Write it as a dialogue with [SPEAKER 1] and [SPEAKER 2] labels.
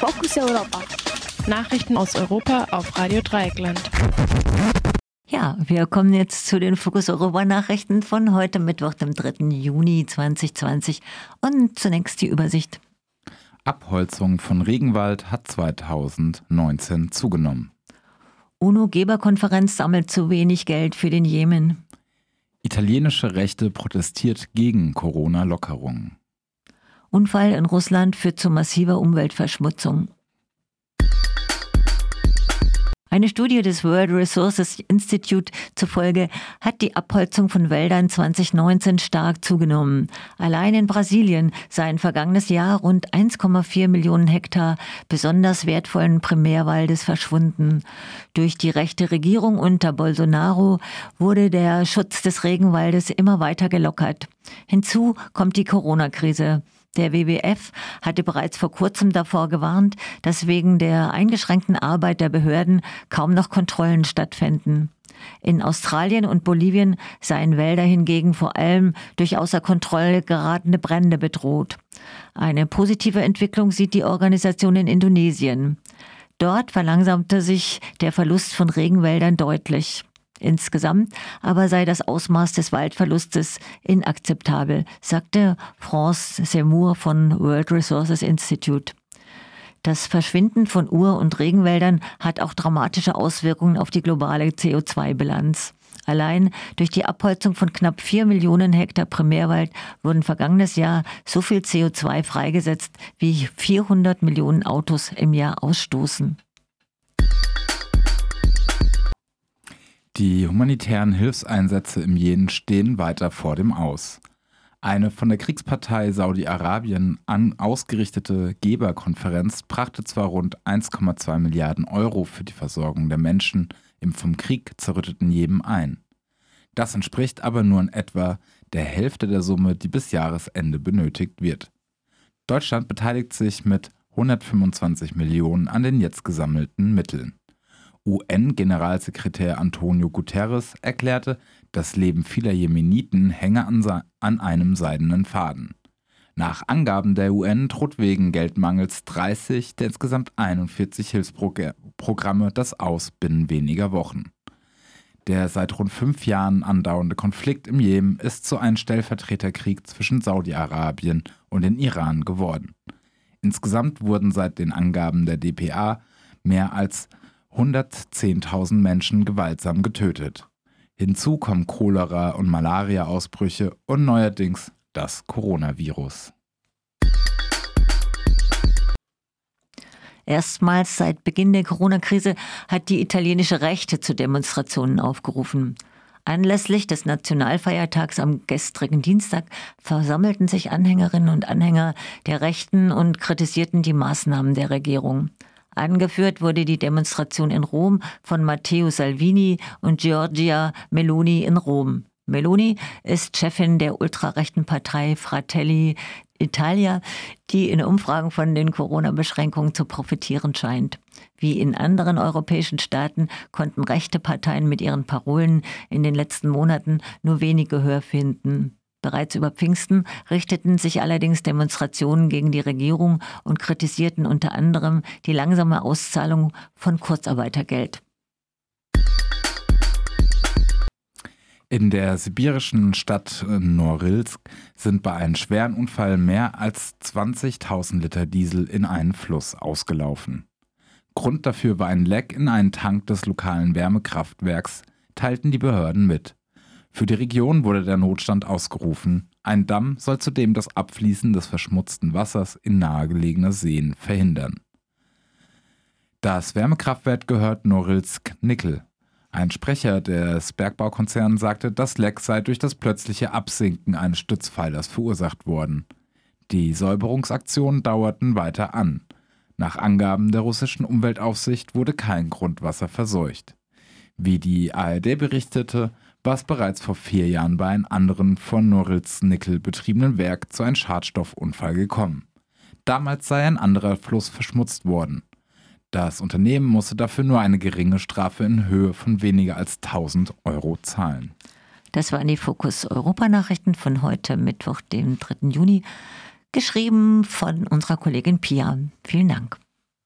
[SPEAKER 1] Fokus Europa.
[SPEAKER 2] Nachrichten aus Europa auf Radio Dreieckland.
[SPEAKER 3] Ja, wir kommen jetzt zu den Fokus Europa Nachrichten von heute Mittwoch, dem 3. Juni 2020. Und zunächst die Übersicht.
[SPEAKER 4] Abholzung von Regenwald hat 2019 zugenommen.
[SPEAKER 3] UNO-Geberkonferenz sammelt zu wenig Geld für den Jemen.
[SPEAKER 4] Italienische Rechte protestiert gegen Corona-Lockerungen.
[SPEAKER 3] Unfall in Russland führt zu massiver Umweltverschmutzung. Eine Studie des World Resources Institute zufolge hat die Abholzung von Wäldern 2019 stark zugenommen. Allein in Brasilien seien vergangenes Jahr rund 1,4 Millionen Hektar besonders wertvollen Primärwaldes verschwunden. Durch die rechte Regierung unter Bolsonaro wurde der Schutz des Regenwaldes immer weiter gelockert. Hinzu kommt die Corona-Krise. Der WWF hatte bereits vor kurzem davor gewarnt, dass wegen der eingeschränkten Arbeit der Behörden kaum noch Kontrollen stattfinden. In Australien und Bolivien seien Wälder hingegen vor allem durch außer Kontrolle geratene Brände bedroht. Eine positive Entwicklung sieht die Organisation in Indonesien. Dort verlangsamte sich der Verlust von Regenwäldern deutlich. Insgesamt aber sei das Ausmaß des Waldverlustes inakzeptabel, sagte France Seymour von World Resources Institute. Das Verschwinden von Ur- und Regenwäldern hat auch dramatische Auswirkungen auf die globale CO2-Bilanz. Allein durch die Abholzung von knapp vier Millionen Hektar Primärwald wurden vergangenes Jahr so viel CO2 freigesetzt, wie 400 Millionen Autos im Jahr ausstoßen.
[SPEAKER 4] Die humanitären Hilfseinsätze im Jemen stehen weiter vor dem Aus. Eine von der Kriegspartei Saudi-Arabien ausgerichtete Geberkonferenz brachte zwar rund 1,2 Milliarden Euro für die Versorgung der Menschen im vom Krieg zerrütteten Jemen ein. Das entspricht aber nur in etwa der Hälfte der Summe, die bis Jahresende benötigt wird. Deutschland beteiligt sich mit 125 Millionen an den jetzt gesammelten Mitteln. UN-Generalsekretär Antonio Guterres erklärte, das Leben vieler Jemeniten hänge an, an, einem seidenen Faden. Nach Angaben der UN droht wegen Geldmangels 30 der insgesamt 41 Hilfsprogramme das Aus binnen weniger Wochen. Der seit rund fünf Jahren andauernde Konflikt im Jemen ist zu einem Stellvertreterkrieg zwischen Saudi-Arabien und dem Iran geworden. Insgesamt wurden seit den Angaben der DPA mehr als 110.000 Menschen gewaltsam getötet. Hinzu kommen Cholera- und Malaria-Ausbrüche und neuerdings das Coronavirus.
[SPEAKER 3] Erstmals seit Beginn der Corona-Krise hat die italienische Rechte zu Demonstrationen aufgerufen. Anlässlich des Nationalfeiertags am gestrigen Dienstag versammelten sich Anhängerinnen und Anhänger der Rechten und kritisierten die Maßnahmen der Regierung. Angeführt wurde die Demonstration in Rom von Matteo Salvini und Giorgia Meloni in Rom. Meloni ist Chefin der ultrarechten Partei Fratelli Italia, die in Umfragen von den Corona-Beschränkungen zu profitieren scheint. Wie in anderen europäischen Staaten konnten rechte Parteien mit ihren Parolen in den letzten Monaten nur wenig Gehör finden. Bereits über Pfingsten richteten sich allerdings Demonstrationen gegen die Regierung und kritisierten unter anderem die langsame Auszahlung von Kurzarbeitergeld.
[SPEAKER 4] In der sibirischen Stadt Norilsk sind bei einem schweren Unfall mehr als 20.000 Liter Diesel in einen Fluss ausgelaufen. Grund dafür war ein Leck in einen Tank des lokalen Wärmekraftwerks, teilten die Behörden mit. Für die Region wurde der Notstand ausgerufen. Ein Damm soll zudem das Abfließen des verschmutzten Wassers in nahegelegene Seen verhindern. Das Wärmekraftwerk gehört Norilsk Nickel. Ein Sprecher des Bergbaukonzerns sagte, das Leck sei durch das plötzliche Absinken eines Stützpfeilers verursacht worden. Die Säuberungsaktionen dauerten weiter an. Nach Angaben der russischen Umweltaufsicht wurde kein Grundwasser verseucht. Wie die ARD berichtete, war es bereits vor vier Jahren bei einem anderen von Norilsk Nickel betriebenen Werk zu einem Schadstoffunfall gekommen. Damals sei ein anderer Fluss verschmutzt worden. Das Unternehmen musste dafür nur eine geringe Strafe in Höhe von weniger als 1000 Euro zahlen.
[SPEAKER 3] Das waren die Fokus Europa Nachrichten von heute Mittwoch, dem 3. Juni, geschrieben von unserer Kollegin Pia. Vielen Dank.